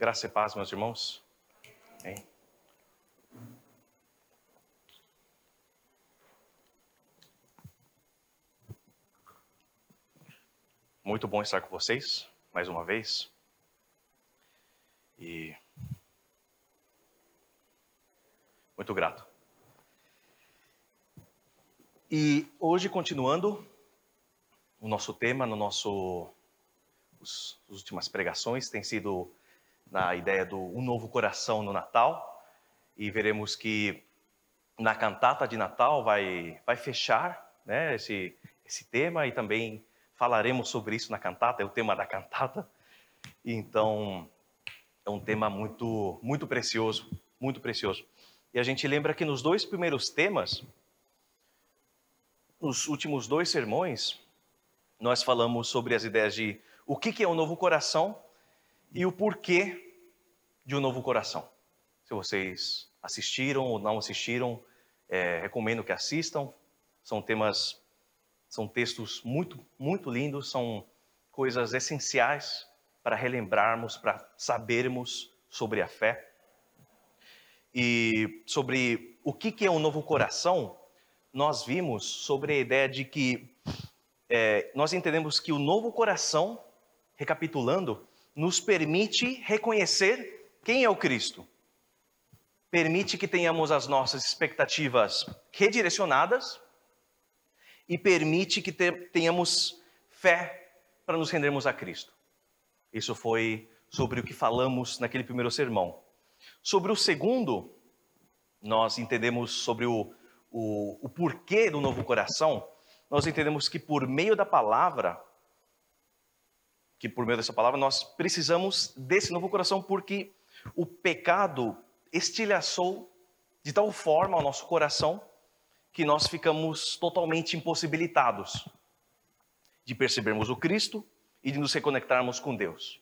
Graça e paz, meus irmãos. Amém. Muito bom estar com vocês mais uma vez. E muito grato. E hoje, continuando o nosso tema, no nosso os, as últimas pregações tem sido na ideia do um novo coração no Natal. E veremos que na cantata de Natal vai vai fechar né, esse esse tema. E também falaremos sobre isso na cantata é o tema da cantata. Então é um tema muito muito precioso muito precioso. E a gente lembra que nos dois primeiros temas nos últimos dois sermões nós falamos sobre as ideias de o que é o novo coração e o porquê de um novo coração. Se vocês assistiram ou não assistiram, é, recomendo que assistam. São temas, são textos muito, muito lindos, são coisas essenciais para relembrarmos, para sabermos sobre a fé. E sobre o que é um novo coração, nós vimos sobre a ideia de que é, nós entendemos que o novo coração recapitulando, nos permite reconhecer quem é o Cristo. Permite que tenhamos as nossas expectativas redirecionadas e permite que tenhamos fé para nos rendermos a Cristo. Isso foi sobre o que falamos naquele primeiro sermão. Sobre o segundo, nós entendemos sobre o, o, o porquê do novo coração. Nós entendemos que por meio da palavra que por meio dessa palavra nós precisamos desse novo coração, porque o pecado estilhaçou de tal forma o nosso coração que nós ficamos totalmente impossibilitados de percebermos o Cristo e de nos reconectarmos com Deus.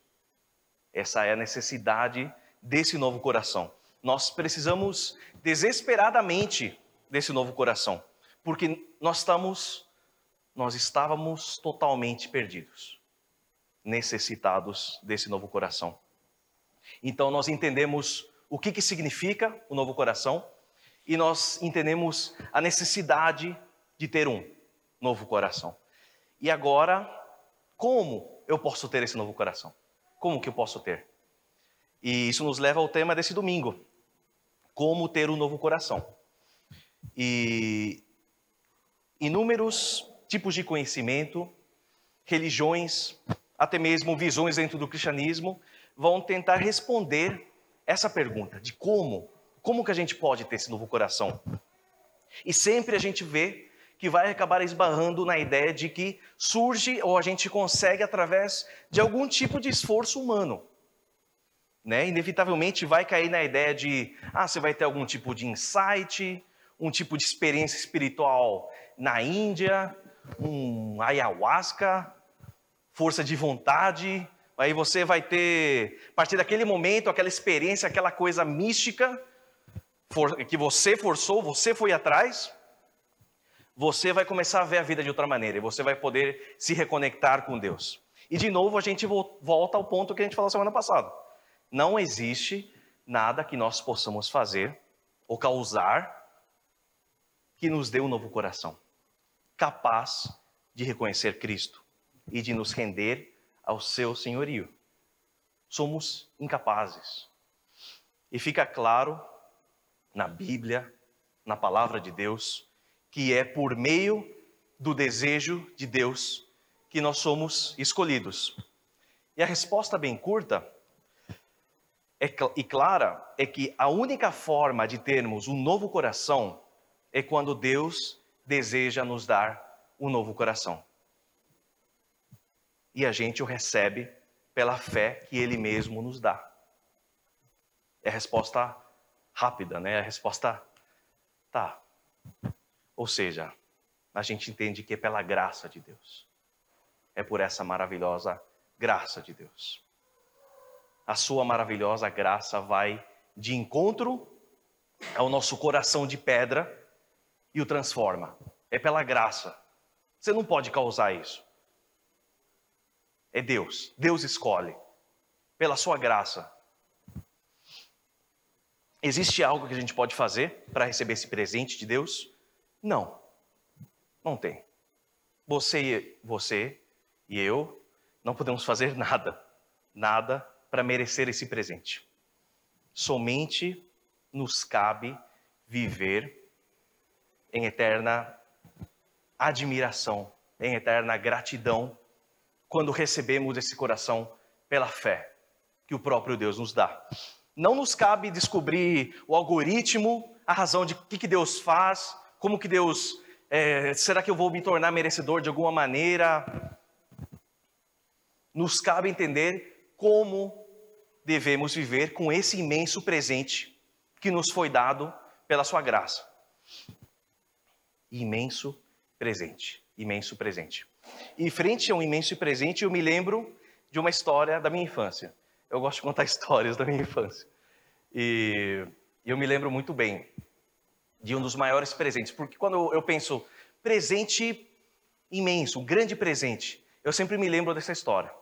Essa é a necessidade desse novo coração. Nós precisamos desesperadamente desse novo coração, porque nós estamos nós estávamos totalmente perdidos necessitados desse novo coração. Então nós entendemos o que, que significa o novo coração e nós entendemos a necessidade de ter um novo coração. E agora, como eu posso ter esse novo coração? Como que eu posso ter? E isso nos leva ao tema desse domingo: como ter um novo coração. E inúmeros tipos de conhecimento, religiões, até mesmo visões dentro do cristianismo, vão tentar responder essa pergunta de como, como que a gente pode ter esse novo coração? E sempre a gente vê que vai acabar esbarrando na ideia de que surge ou a gente consegue através de algum tipo de esforço humano. Né? Inevitavelmente vai cair na ideia de, ah, você vai ter algum tipo de insight, um tipo de experiência espiritual na Índia, um ayahuasca, força de vontade. Aí você vai ter, a partir daquele momento, aquela experiência, aquela coisa mística que você forçou, você foi atrás. Você vai começar a ver a vida de outra maneira e você vai poder se reconectar com Deus. E de novo a gente volta ao ponto que a gente falou semana passada. Não existe nada que nós possamos fazer ou causar que nos dê um novo coração, capaz de reconhecer Cristo e de nos render ao seu senhorio. Somos incapazes. E fica claro na Bíblia, na palavra de Deus, que é por meio do desejo de Deus que nós somos escolhidos. E a resposta bem curta é, e clara é que a única forma de termos um novo coração é quando Deus deseja nos dar um novo coração e a gente o recebe pela fé que ele mesmo nos dá. É a resposta rápida, né? É a resposta tá. Ou seja, a gente entende que é pela graça de Deus. É por essa maravilhosa graça de Deus. A sua maravilhosa graça vai de encontro ao nosso coração de pedra e o transforma. É pela graça. Você não pode causar isso. É Deus. Deus escolhe. Pela sua graça. Existe algo que a gente pode fazer para receber esse presente de Deus? Não, não tem. Você, você e eu não podemos fazer nada, nada para merecer esse presente. Somente nos cabe viver em eterna admiração, em eterna gratidão, quando recebemos esse coração pela fé que o próprio Deus nos dá. Não nos cabe descobrir o algoritmo, a razão de o que, que Deus faz, como que Deus. É, será que eu vou me tornar merecedor de alguma maneira? Nos cabe entender como devemos viver com esse imenso presente que nos foi dado pela Sua graça. Imenso presente, imenso presente. E frente a um imenso presente, eu me lembro de uma história da minha infância eu gosto de contar histórias da minha infância. E eu me lembro muito bem de um dos maiores presentes, porque quando eu penso presente imenso, um grande presente, eu sempre me lembro dessa história.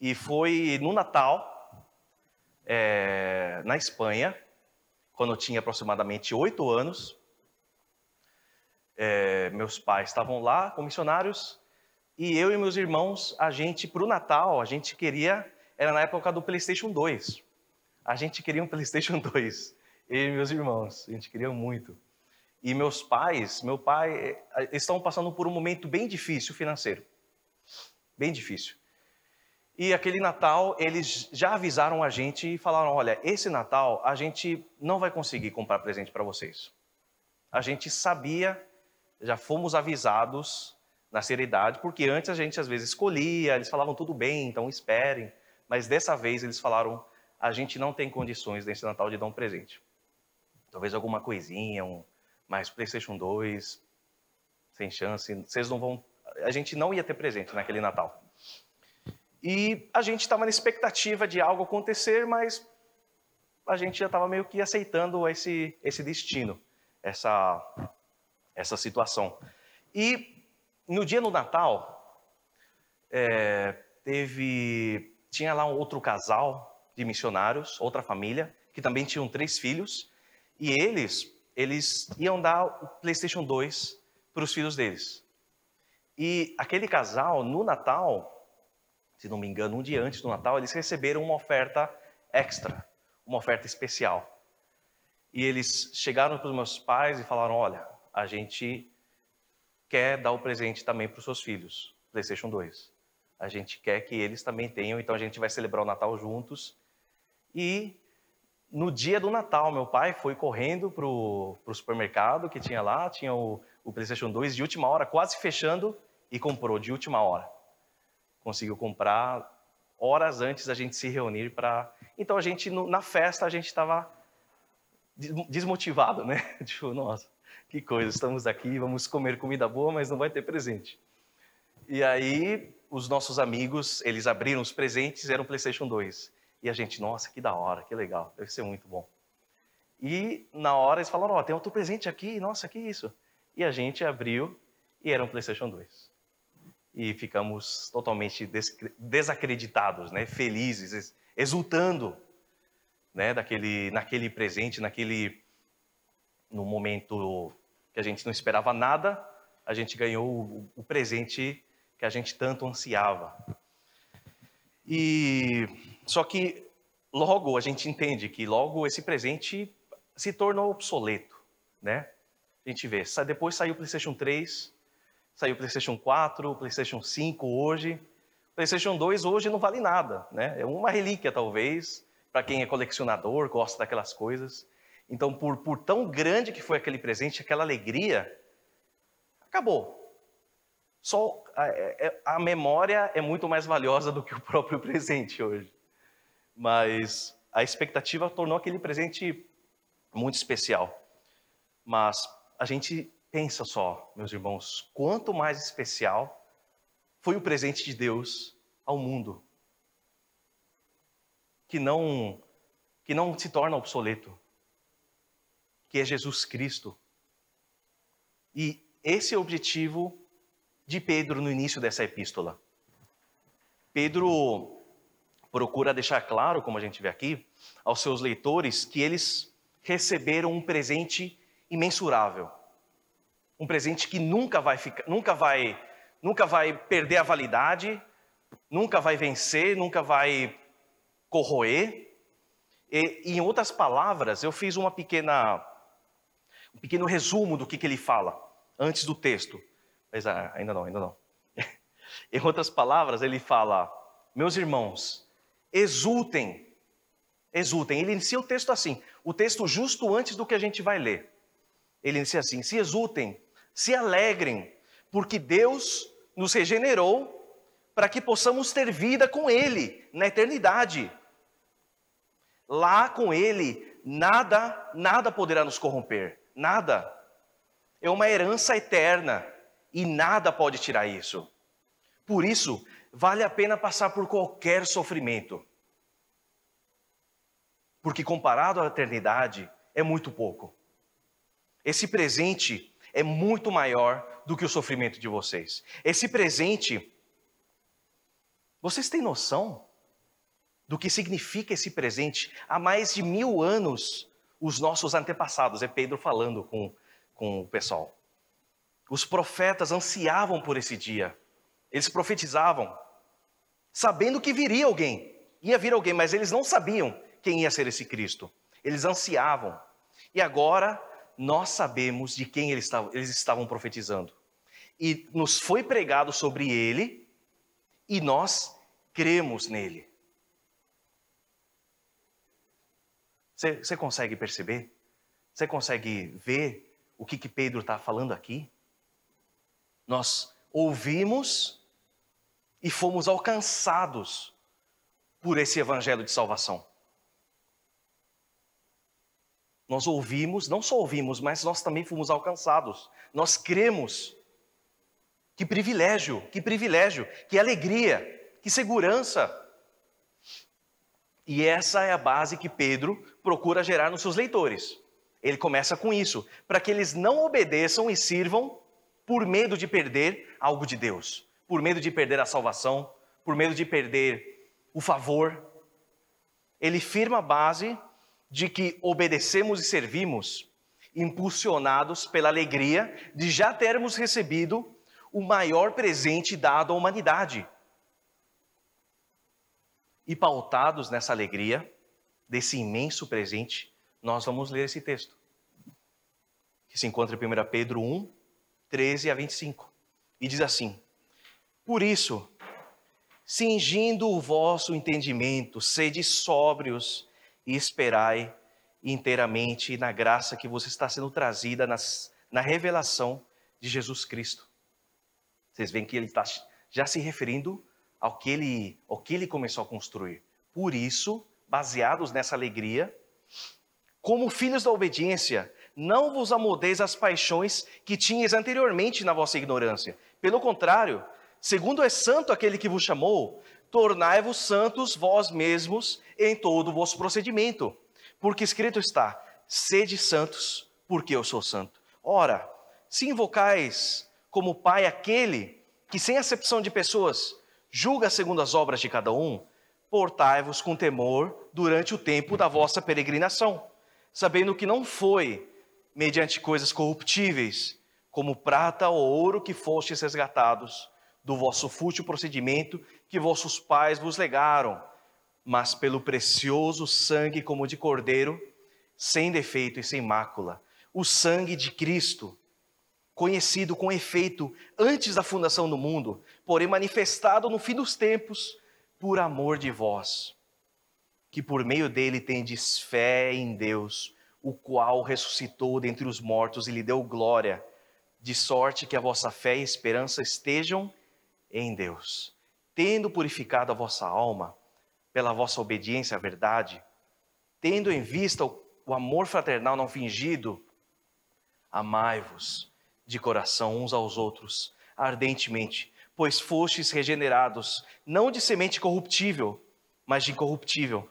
E foi no Natal, é, na Espanha, quando eu tinha aproximadamente oito anos. É, meus pais estavam lá com missionários e eu e meus irmãos, a gente, para o Natal, a gente queria era na época do PlayStation 2. A gente queria um PlayStation 2, eu e meus irmãos, a gente queria muito. E meus pais, meu pai, eh, estão passando por um momento bem difícil financeiro. Bem difícil. E aquele Natal, eles já avisaram a gente e falaram: olha, esse Natal a gente não vai conseguir comprar presente para vocês. A gente sabia, já fomos avisados na seriedade, porque antes a gente às vezes escolhia, eles falavam tudo bem, então esperem. Mas dessa vez eles falaram: a gente não tem condições nesse Natal de dar um presente. Talvez alguma coisinha, um mais PlayStation 2, sem chance. Vocês não vão. A gente não ia ter presente naquele Natal. E a gente estava na expectativa de algo acontecer, mas a gente já estava meio que aceitando esse, esse destino, essa, essa situação. E no dia do Natal, é, teve tinha lá um outro casal de missionários, outra família, que também tinham três filhos, e eles, eles iam dar o PlayStation 2 para os filhos deles. E aquele casal, no Natal, se não me engano, um dia antes do Natal, eles receberam uma oferta extra, uma oferta especial. E eles chegaram para os meus pais e falaram: Olha, a gente quer dar o presente também para os seus filhos, PlayStation 2 a gente quer que eles também tenham, então a gente vai celebrar o Natal juntos. E no dia do Natal, meu pai foi correndo para o supermercado que tinha lá, tinha o, o PlayStation 2 de última hora, quase fechando, e comprou de última hora. Conseguiu comprar horas antes da gente se reunir para. Então a gente, na festa, a gente estava desmotivado, né? Tipo, nossa, que coisa, estamos aqui, vamos comer comida boa, mas não vai ter presente. E aí os nossos amigos, eles abriram os presentes, era um PlayStation 2. E a gente, nossa, que da hora, que legal, deve ser muito bom. E na hora eles falaram, ó, oh, tem outro presente aqui, nossa, que isso? E a gente abriu e era um PlayStation 2. E ficamos totalmente desacreditados, né? felizes, exultando né? Daquele, naquele presente, naquele no momento que a gente não esperava nada, a gente ganhou o, o presente que a gente tanto ansiava. E só que logo a gente entende que logo esse presente se tornou obsoleto, né? A gente vê, depois saiu o PlayStation 3, saiu o PlayStation 4, o PlayStation 5 hoje. O PlayStation 2 hoje não vale nada, né? É uma relíquia talvez para quem é colecionador, gosta daquelas coisas. Então, por, por tão grande que foi aquele presente, aquela alegria, acabou. Só a, é, é, a memória é muito mais valiosa do que o próprio presente hoje. Mas a expectativa tornou aquele presente muito especial. Mas a gente pensa só, meus irmãos, quanto mais especial foi o presente de Deus ao mundo, que não que não se torna obsoleto, que é Jesus Cristo. E esse é o objetivo de Pedro no início dessa epístola. Pedro procura deixar claro, como a gente vê aqui, aos seus leitores que eles receberam um presente imensurável. Um presente que nunca vai ficar, nunca vai, nunca vai perder a validade, nunca vai vencer, nunca vai corroer. E, em outras palavras, eu fiz uma pequena, pequeno resumo do que, que ele fala antes do texto. Mas ah, ainda não, ainda não. em outras palavras, ele fala: Meus irmãos, exultem, exultem. Ele inicia o texto assim, o texto justo antes do que a gente vai ler. Ele inicia assim: Se exultem, se alegrem, porque Deus nos regenerou para que possamos ter vida com Ele na eternidade. Lá com Ele, nada, nada poderá nos corromper, nada. É uma herança eterna e nada pode tirar isso. Por isso, vale a pena passar por qualquer sofrimento. Porque comparado à eternidade, é muito pouco. Esse presente é muito maior do que o sofrimento de vocês. Esse presente, vocês têm noção do que significa esse presente? Há mais de mil anos, os nossos antepassados, é Pedro falando com, com o pessoal. Os profetas ansiavam por esse dia. Eles profetizavam, sabendo que viria alguém. Ia vir alguém, mas eles não sabiam quem ia ser esse Cristo. Eles ansiavam. E agora nós sabemos de quem eles estavam, eles estavam profetizando. E nos foi pregado sobre ele, e nós cremos nele. Você, consegue perceber? Você consegue ver o que, que Pedro está falando aqui? Nós ouvimos e fomos alcançados por esse evangelho de salvação. Nós ouvimos, não só ouvimos, mas nós também fomos alcançados. Nós cremos. Que privilégio, que privilégio, que alegria, que segurança. E essa é a base que Pedro procura gerar nos seus leitores. Ele começa com isso, para que eles não obedeçam e sirvam por medo de perder algo de Deus, por medo de perder a salvação, por medo de perder o favor. Ele firma a base de que obedecemos e servimos impulsionados pela alegria de já termos recebido o maior presente dado à humanidade. E pautados nessa alegria, desse imenso presente, nós vamos ler esse texto, que se encontra em 1 Pedro 1, 13 a 25. E diz assim: Por isso, cingindo o vosso entendimento, sede sóbrios e esperai inteiramente na graça que vos está sendo trazida nas, na revelação de Jesus Cristo. Vocês veem que ele está já se referindo ao que, ele, ao que ele começou a construir. Por isso, baseados nessa alegria, como filhos da obediência, não vos amodeis às paixões que tinhas anteriormente na vossa ignorância. Pelo contrário, segundo é santo aquele que vos chamou, tornai-vos santos vós mesmos em todo o vosso procedimento. Porque escrito está: sede santos, porque eu sou santo. Ora, se invocais como Pai aquele que, sem acepção de pessoas, julga segundo as obras de cada um, portai-vos com temor durante o tempo da vossa peregrinação, sabendo que não foi mediante coisas corruptíveis, como prata ou ouro que fostes resgatados do vosso fútil procedimento que vossos pais vos legaram, mas pelo precioso sangue como de cordeiro, sem defeito e sem mácula, o sangue de Cristo, conhecido com efeito antes da fundação do mundo, porém manifestado no fim dos tempos, por amor de vós, que por meio dele tendes fé em Deus, o qual ressuscitou dentre os mortos e lhe deu glória, de sorte que a vossa fé e esperança estejam em Deus. Tendo purificado a vossa alma pela vossa obediência à verdade, tendo em vista o amor fraternal não fingido, amai-vos de coração uns aos outros ardentemente, pois fostes regenerados, não de semente corruptível, mas de incorruptível,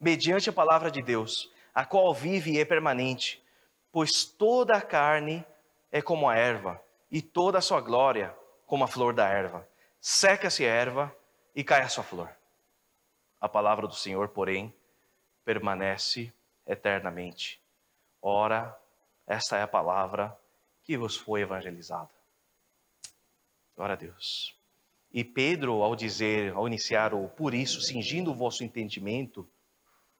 mediante a palavra de Deus a qual vive e é permanente, pois toda a carne é como a erva, e toda a sua glória como a flor da erva. Seca-se a erva e cai a sua flor. A palavra do Senhor, porém, permanece eternamente. Ora, esta é a palavra que vos foi evangelizada. Glória a Deus. E Pedro, ao dizer, ao iniciar o por isso, cingindo o vosso entendimento,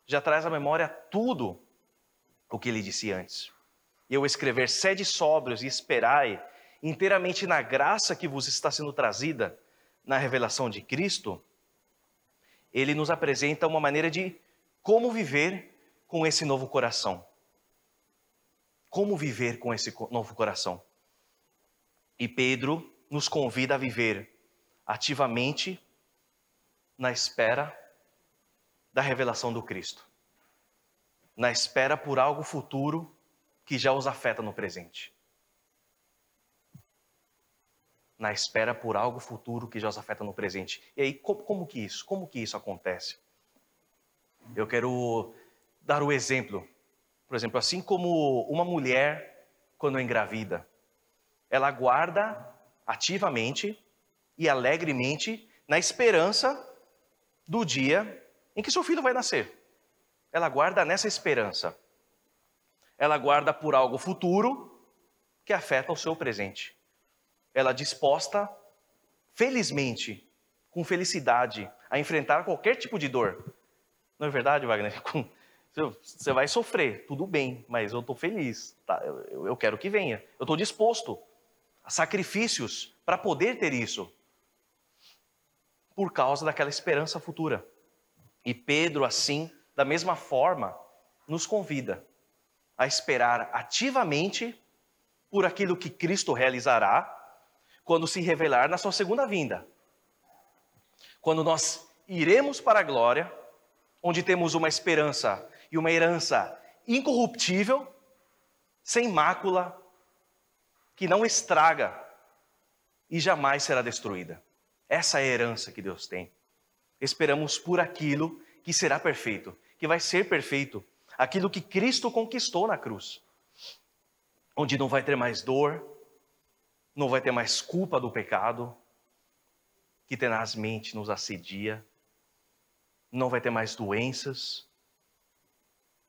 já traz à memória tudo o que ele disse antes. Eu escrever, sede sóbrios e esperai inteiramente na graça que vos está sendo trazida na revelação de Cristo, ele nos apresenta uma maneira de como viver com esse novo coração. Como viver com esse novo coração? E Pedro nos convida a viver ativamente na espera da revelação do Cristo, na espera por algo futuro que já os afeta no presente. Na espera por algo futuro que já os afeta no presente. E aí, como, como que isso? Como que isso acontece? Eu quero dar o exemplo. Por exemplo, assim como uma mulher, quando engravida, ela guarda ativamente e alegremente na esperança do dia em que seu filho vai nascer. Ela guarda nessa esperança. Ela guarda por algo futuro que afeta o seu presente. Ela disposta, felizmente, com felicidade, a enfrentar qualquer tipo de dor. Não é verdade, Wagner? Você vai sofrer, tudo bem, mas eu estou feliz, tá? eu, quero que venha. Eu estou disposto sacrifícios para poder ter isso, por causa daquela esperança futura. E Pedro, assim, da mesma forma, nos convida a esperar ativamente por aquilo que Cristo realizará quando se revelar na sua segunda vinda. Quando nós iremos para a glória, onde temos uma esperança e uma herança incorruptível, sem mácula, que não estraga e jamais será destruída. Essa é a herança que Deus tem esperamos por aquilo que será perfeito, que vai ser perfeito, aquilo que Cristo conquistou na cruz, onde não vai ter mais dor, não vai ter mais culpa do pecado, que tenazmente nos assedia, não vai ter mais doenças,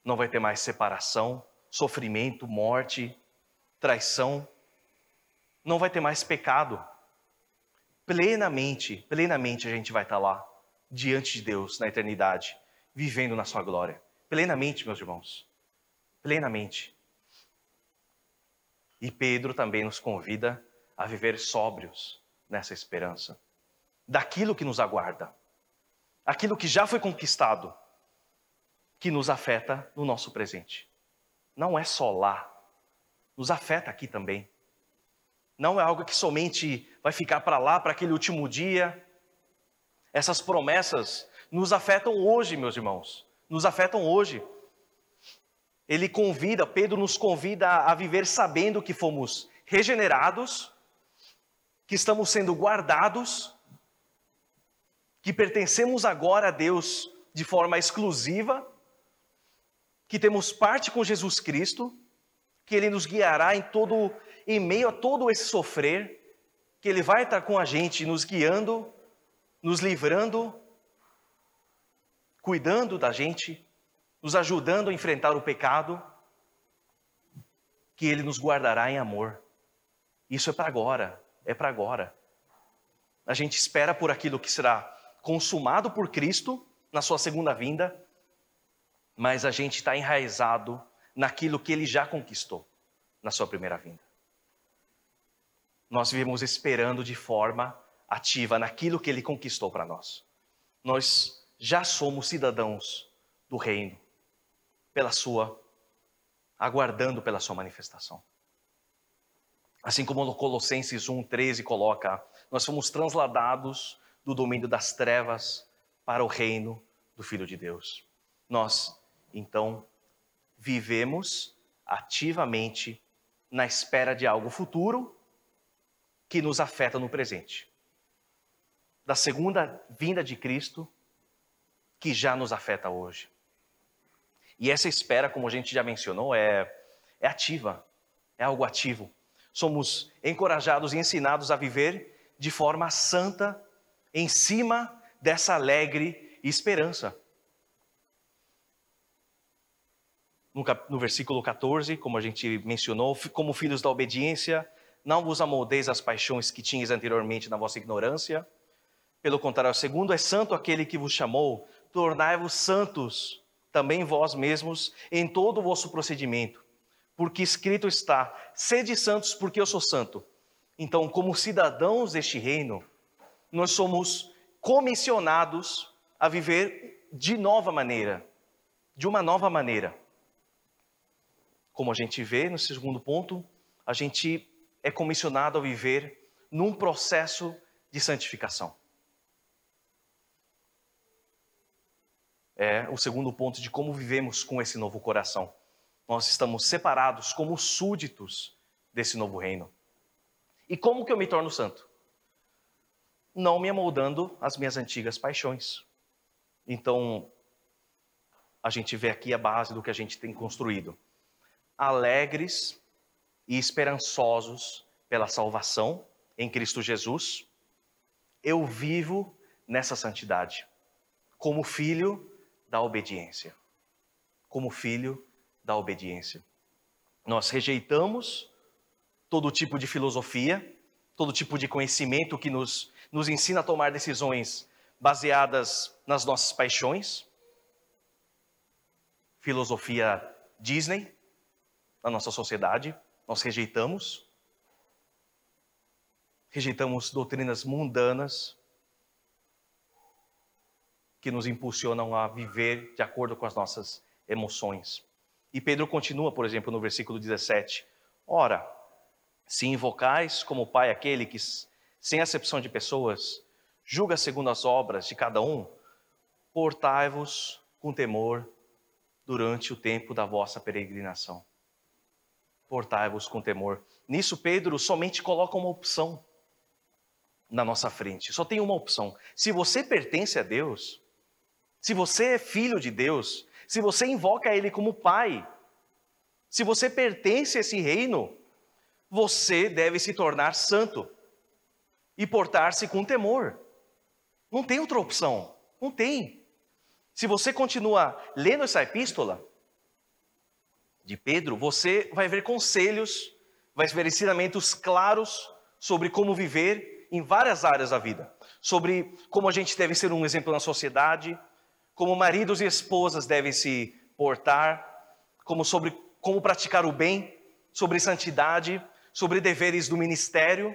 não vai ter mais separação, sofrimento, morte, traição, não vai ter mais pecado. Plenamente, plenamente a gente vai estar lá diante de Deus na eternidade, vivendo na sua glória. Plenamente, meus irmãos. Plenamente. E Pedro também nos convida a viver sóbrios nessa esperança, daquilo que nos aguarda, aquilo que já foi conquistado, que nos afeta no nosso presente. Não é só lá, nos afeta aqui também. Não é algo que somente vai ficar para lá, para aquele último dia, essas promessas nos afetam hoje, meus irmãos. Nos afetam hoje. Ele convida, Pedro nos convida a viver sabendo que fomos regenerados, que estamos sendo guardados, que pertencemos agora a Deus de forma exclusiva, que temos parte com Jesus Cristo, que Ele nos guiará em todo, em meio a todo esse sofrer, que Ele vai estar com a gente, nos guiando nos livrando, cuidando da gente, nos ajudando a enfrentar o pecado, que Ele nos guardará em amor. Isso é para agora, é para agora. A gente espera por aquilo que será consumado por Cristo na Sua segunda vinda, mas a gente está enraizado naquilo que Ele já conquistou na Sua primeira vinda. Nós vivemos esperando de forma ativa naquilo que ele conquistou para nós. Nós já somos cidadãos do reino pela sua aguardando pela sua manifestação. Assim como no Colossenses 1:13 coloca, nós fomos transladados do domínio das trevas para o reino do filho de Deus. Nós, então, vivemos ativamente na espera de algo futuro que nos afeta no presente da segunda vinda de Cristo que já nos afeta hoje. E essa espera, como a gente já mencionou, é, é ativa, é algo ativo. Somos encorajados e ensinados a viver de forma santa em cima dessa alegre esperança. no, no versículo 14, como a gente mencionou, como filhos da obediência, não vos amoldeis as paixões que tinhas anteriormente na vossa ignorância. Pelo contrário, segundo é santo aquele que vos chamou, tornai-vos santos também vós mesmos em todo o vosso procedimento, porque escrito está: sede santos, porque eu sou santo. Então, como cidadãos deste reino, nós somos comissionados a viver de nova maneira, de uma nova maneira. Como a gente vê no segundo ponto, a gente é comissionado a viver num processo de santificação. É o segundo ponto de como vivemos com esse novo coração. Nós estamos separados como súditos desse novo reino. E como que eu me torno santo? Não me amoldando às minhas antigas paixões. Então, a gente vê aqui a base do que a gente tem construído alegres e esperançosos pela salvação em Cristo Jesus, eu vivo nessa santidade, como filho da obediência. Como filho da obediência. Nós rejeitamos todo tipo de filosofia, todo tipo de conhecimento que nos, nos ensina a tomar decisões baseadas nas nossas paixões. Filosofia Disney, na nossa sociedade, nós rejeitamos. Rejeitamos doutrinas mundanas que nos impulsionam a viver de acordo com as nossas emoções. E Pedro continua, por exemplo, no versículo 17: Ora, se invocais como Pai aquele que, sem acepção de pessoas, julga segundo as obras de cada um, portai-vos com temor durante o tempo da vossa peregrinação portai-vos com temor. Nisso, Pedro somente coloca uma opção na nossa frente. Só tem uma opção. Se você pertence a Deus, se você é filho de Deus, se você invoca Ele como Pai, se você pertence a esse reino, você deve se tornar santo e portar-se com temor. Não tem outra opção. Não tem. Se você continua lendo essa epístola, de Pedro, você vai ver conselhos, vai ver ensinamentos claros sobre como viver em várias áreas da vida. Sobre como a gente deve ser um exemplo na sociedade, como maridos e esposas devem se portar, como sobre como praticar o bem, sobre santidade, sobre deveres do ministério.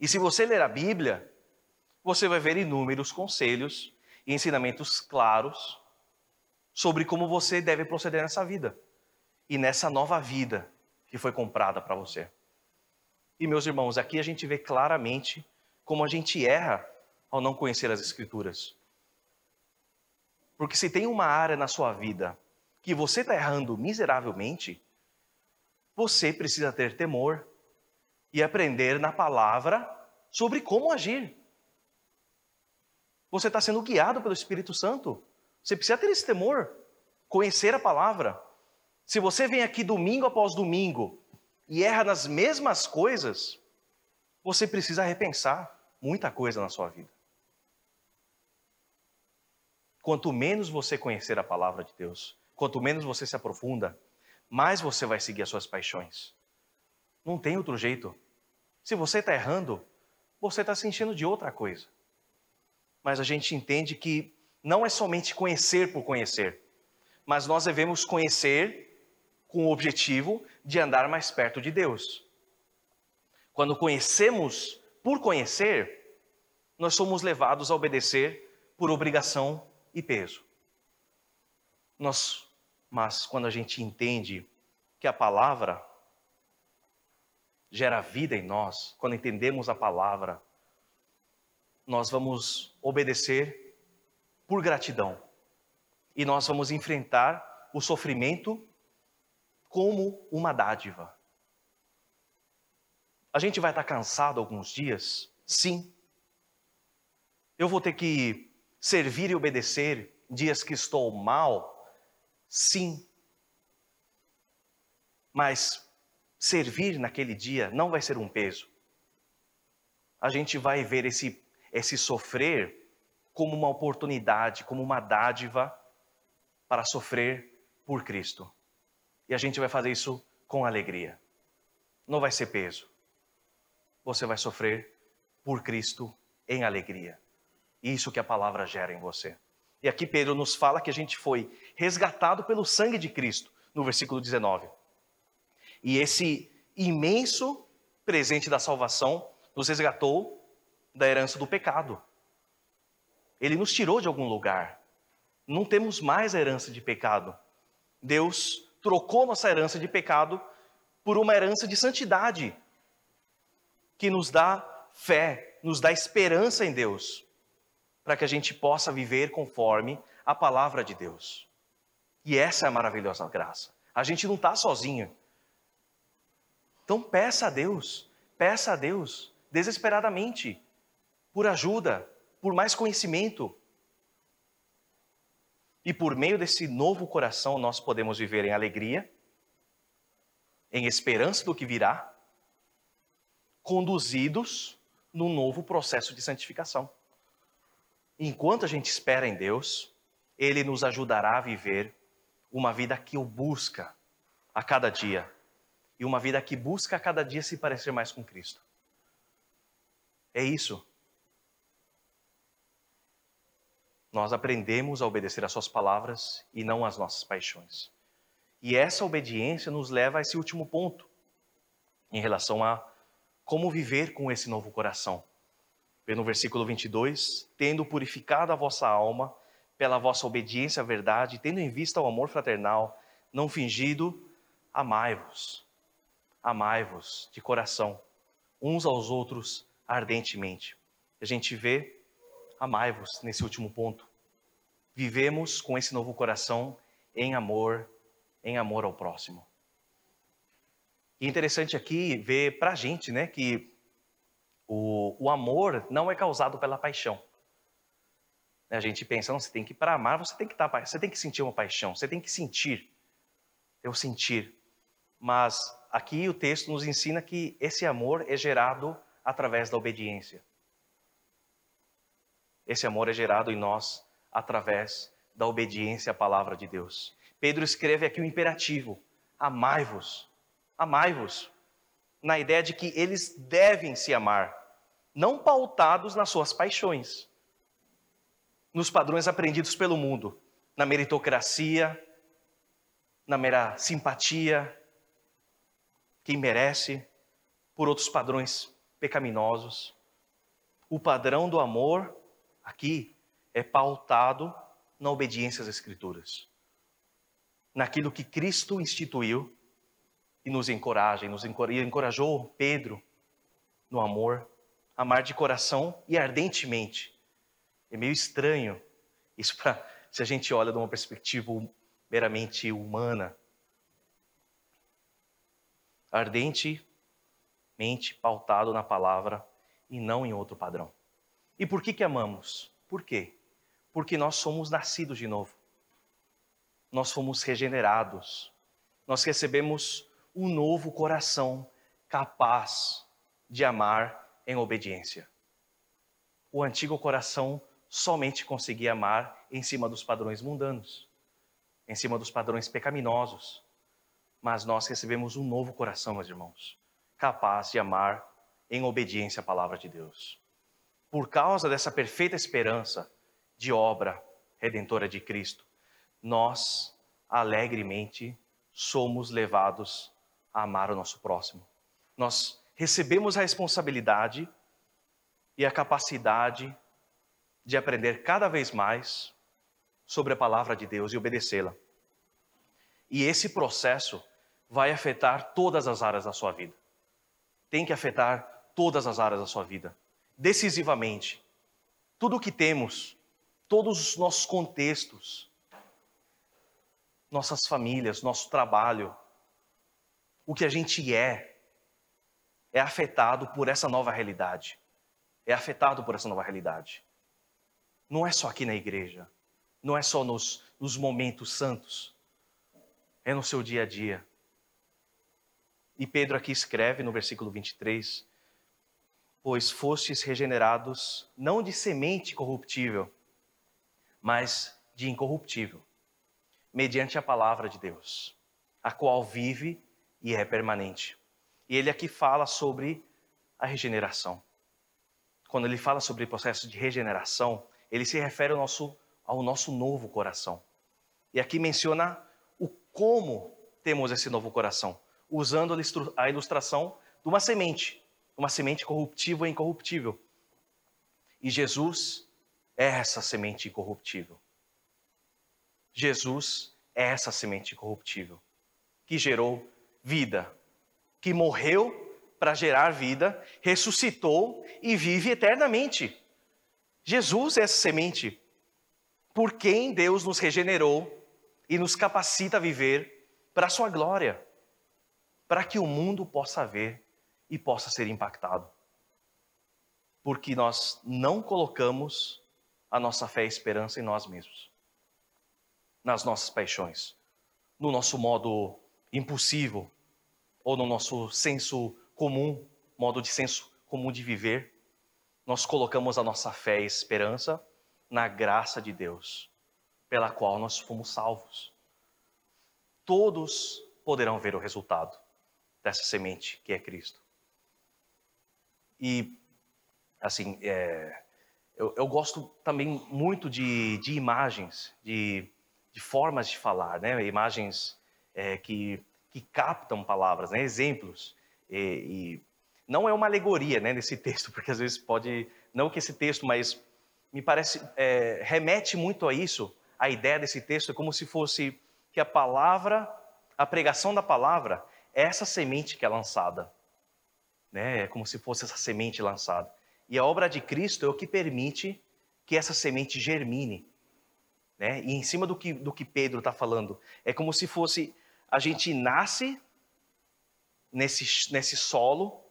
E se você ler a Bíblia, você vai ver inúmeros conselhos e ensinamentos claros sobre como você deve proceder nessa vida e nessa nova vida que foi comprada para você. E meus irmãos, aqui a gente vê claramente como a gente erra ao não conhecer as Escrituras. Porque se tem uma área na sua vida que você está errando miseravelmente, você precisa ter temor e aprender na palavra sobre como agir. Você está sendo guiado pelo Espírito Santo. Você precisa ter esse temor, conhecer a palavra. Se você vem aqui domingo após domingo e erra nas mesmas coisas, você precisa repensar muita coisa na sua vida. Quanto menos você conhecer a palavra de Deus, quanto menos você se aprofunda, mais você vai seguir as suas paixões. Não tem outro jeito. Se você está errando, você está se enchendo de outra coisa. Mas a gente entende que não é somente conhecer por conhecer, mas nós devemos conhecer com o objetivo de andar mais perto de Deus. Quando conhecemos por conhecer, nós somos levados a obedecer por obrigação e peso. Nós, mas quando a gente entende que a palavra gera vida em nós, quando entendemos a palavra, nós vamos obedecer por gratidão. E nós vamos enfrentar o sofrimento como uma dádiva. A gente vai estar cansado alguns dias? Sim. Eu vou ter que servir e obedecer dias que estou mal? Sim. Mas servir naquele dia não vai ser um peso. A gente vai ver esse, esse sofrer como uma oportunidade, como uma dádiva para sofrer por Cristo. E a gente vai fazer isso com alegria. Não vai ser peso. Você vai sofrer por Cristo em alegria. Isso que a palavra gera em você. E aqui Pedro nos fala que a gente foi resgatado pelo sangue de Cristo, no versículo 19. E esse imenso presente da salvação nos resgatou da herança do pecado. Ele nos tirou de algum lugar. Não temos mais a herança de pecado. Deus trocou nossa herança de pecado por uma herança de santidade, que nos dá fé, nos dá esperança em Deus para que a gente possa viver conforme a palavra de Deus. E essa é a maravilhosa graça. A gente não está sozinho. Então peça a Deus, peça a Deus desesperadamente por ajuda, por mais conhecimento. E por meio desse novo coração nós podemos viver em alegria, em esperança do que virá, conduzidos num novo processo de santificação. Enquanto a gente espera em Deus, Ele nos ajudará a viver uma vida que o busca a cada dia. E uma vida que busca a cada dia se parecer mais com Cristo. É isso. Nós aprendemos a obedecer às Suas palavras e não às nossas paixões. E essa obediência nos leva a esse último ponto, em relação a como viver com esse novo coração. Vê no versículo 22, tendo purificado a vossa alma pela vossa obediência à verdade, tendo em vista o amor fraternal, não fingido, amai-vos. Amai-vos de coração, uns aos outros ardentemente. A gente vê, amai-vos nesse último ponto. Vivemos com esse novo coração em amor, em amor ao próximo. E interessante aqui ver para a gente, né, que o, o amor não é causado pela paixão. A gente pensa, não, você tem que para amar, você tem que estar, tá, você tem que sentir uma paixão, você tem que sentir, eu sentir. Mas aqui o texto nos ensina que esse amor é gerado através da obediência. Esse amor é gerado em nós através da obediência à palavra de Deus. Pedro escreve aqui o imperativo: amai-vos, amai-vos, na ideia de que eles devem se amar não pautados nas suas paixões, nos padrões aprendidos pelo mundo, na meritocracia, na mera simpatia, quem merece, por outros padrões pecaminosos. O padrão do amor aqui é pautado na obediência às Escrituras, naquilo que Cristo instituiu e nos encoraja, e nos encorajou Pedro no amor amar de coração e ardentemente. É meio estranho isso para se a gente olha de uma perspectiva meramente humana. Ardentemente pautado na palavra e não em outro padrão. E por que que amamos? Por quê? Porque nós somos nascidos de novo. Nós fomos regenerados. Nós recebemos um novo coração capaz de amar em obediência. O antigo coração somente conseguia amar em cima dos padrões mundanos, em cima dos padrões pecaminosos. Mas nós recebemos um novo coração, meus irmãos, capaz de amar em obediência à palavra de Deus. Por causa dessa perfeita esperança de obra redentora de Cristo, nós alegremente somos levados a amar o nosso próximo. Nós recebemos a responsabilidade e a capacidade de aprender cada vez mais sobre a palavra de Deus e obedecê-la. E esse processo vai afetar todas as áreas da sua vida. Tem que afetar todas as áreas da sua vida, decisivamente. Tudo o que temos, todos os nossos contextos, nossas famílias, nosso trabalho, o que a gente é, é afetado por essa nova realidade. É afetado por essa nova realidade. Não é só aqui na igreja. Não é só nos, nos momentos santos. É no seu dia a dia. E Pedro aqui escreve no versículo 23: Pois fostes regenerados não de semente corruptível, mas de incorruptível, mediante a palavra de Deus, a qual vive e é permanente. E ele aqui fala sobre a regeneração. Quando ele fala sobre o processo de regeneração, ele se refere ao nosso, ao nosso novo coração. E aqui menciona o como temos esse novo coração, usando a ilustração de uma semente, uma semente corruptível e incorruptível. E Jesus é essa semente incorruptível. Jesus é essa semente incorruptível que gerou vida, que morreu para gerar vida, ressuscitou e vive eternamente. Jesus é essa semente por quem Deus nos regenerou e nos capacita a viver para a sua glória, para que o mundo possa ver e possa ser impactado. Porque nós não colocamos a nossa fé e esperança em nós mesmos, nas nossas paixões, no nosso modo impulsivo ou no nosso senso comum, modo de senso comum de viver, nós colocamos a nossa fé e esperança na graça de Deus, pela qual nós fomos salvos. Todos poderão ver o resultado dessa semente que é Cristo. E, assim, é, eu, eu, gosto também muito de, de imagens, de, de, formas de falar, né? imagens é, que, que captam palavras, né? exemplos. E, e não é uma alegoria né, nesse texto, porque às vezes pode. Não que esse texto, mas me parece. É, remete muito a isso. A ideia desse texto é como se fosse que a palavra, a pregação da palavra, é essa semente que é lançada. Né? É como se fosse essa semente lançada. E a obra de Cristo é o que permite que essa semente germine. Né? E em cima do que, do que Pedro está falando, é como se fosse a gente nasce nesse, nesse solo,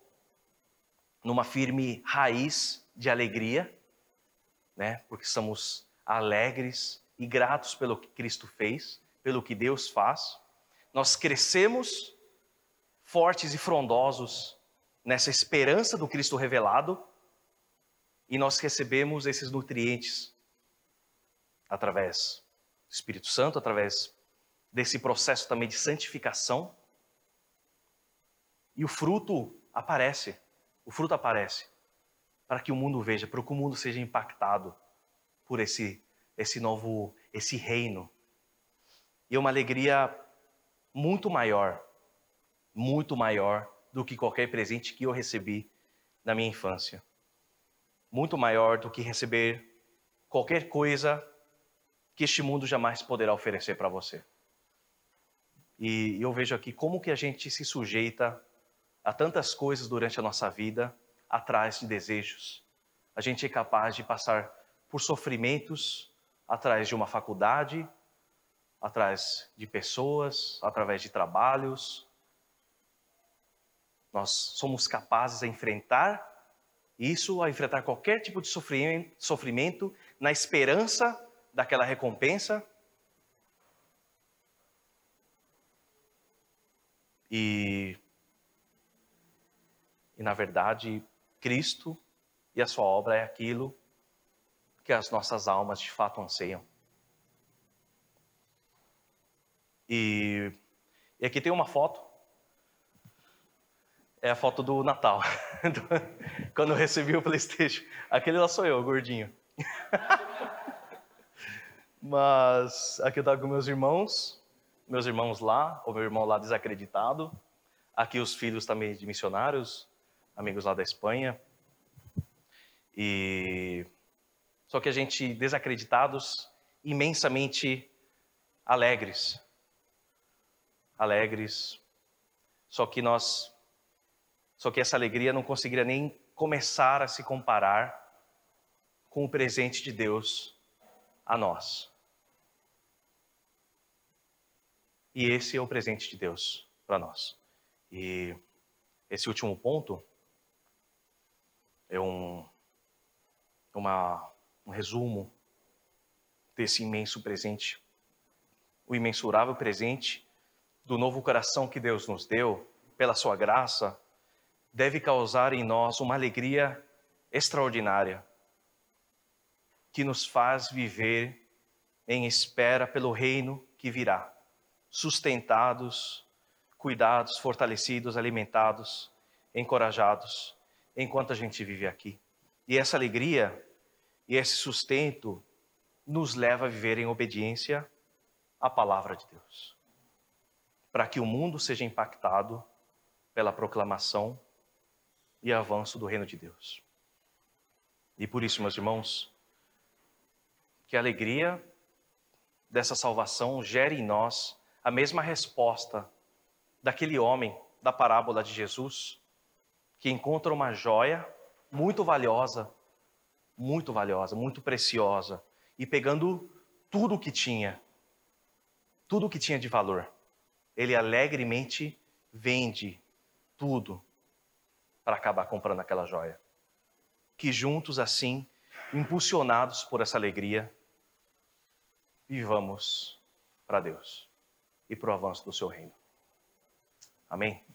numa firme raiz de alegria, né? porque somos alegres e gratos pelo que Cristo fez, pelo que Deus faz. Nós crescemos fortes e frondosos nessa esperança do Cristo revelado e nós recebemos esses nutrientes através do Espírito Santo, através desse processo também de santificação e o fruto aparece. O fruto aparece para que o mundo veja, para que o mundo seja impactado por esse esse novo esse reino. E é uma alegria muito maior, muito maior do que qualquer presente que eu recebi na minha infância. Muito maior do que receber qualquer coisa que este mundo jamais poderá oferecer para você. E eu vejo aqui como que a gente se sujeita Há tantas coisas durante a nossa vida atrás de desejos. A gente é capaz de passar por sofrimentos atrás de uma faculdade, atrás de pessoas, através de trabalhos. Nós somos capazes a enfrentar isso, a enfrentar qualquer tipo de sofrimento, na esperança daquela recompensa. E e, na verdade, Cristo e a sua obra é aquilo que as nossas almas de fato anseiam. E, e aqui tem uma foto. É a foto do Natal. Quando eu recebi o Playstation. Aquele lá sou eu, gordinho. Mas aqui eu estava com meus irmãos, meus irmãos lá, o meu irmão lá desacreditado. Aqui os filhos também de missionários, amigos lá da Espanha. E só que a gente desacreditados, imensamente alegres. Alegres. Só que nós só que essa alegria não conseguiria nem começar a se comparar com o presente de Deus a nós. E esse é o presente de Deus para nós. E esse último ponto é um, uma, um resumo desse imenso presente, o imensurável presente do novo coração que Deus nos deu, pela Sua graça, deve causar em nós uma alegria extraordinária, que nos faz viver em espera pelo reino que virá, sustentados, cuidados, fortalecidos, alimentados, encorajados, enquanto a gente vive aqui. E essa alegria e esse sustento nos leva a viver em obediência à palavra de Deus, para que o mundo seja impactado pela proclamação e avanço do reino de Deus. E por isso, meus irmãos, que a alegria dessa salvação gere em nós a mesma resposta daquele homem da parábola de Jesus, que encontra uma joia muito valiosa, muito valiosa, muito preciosa, e pegando tudo o que tinha, tudo o que tinha de valor, ele alegremente vende tudo para acabar comprando aquela joia. Que juntos, assim, impulsionados por essa alegria, vivamos para Deus e para o avanço do seu reino. Amém?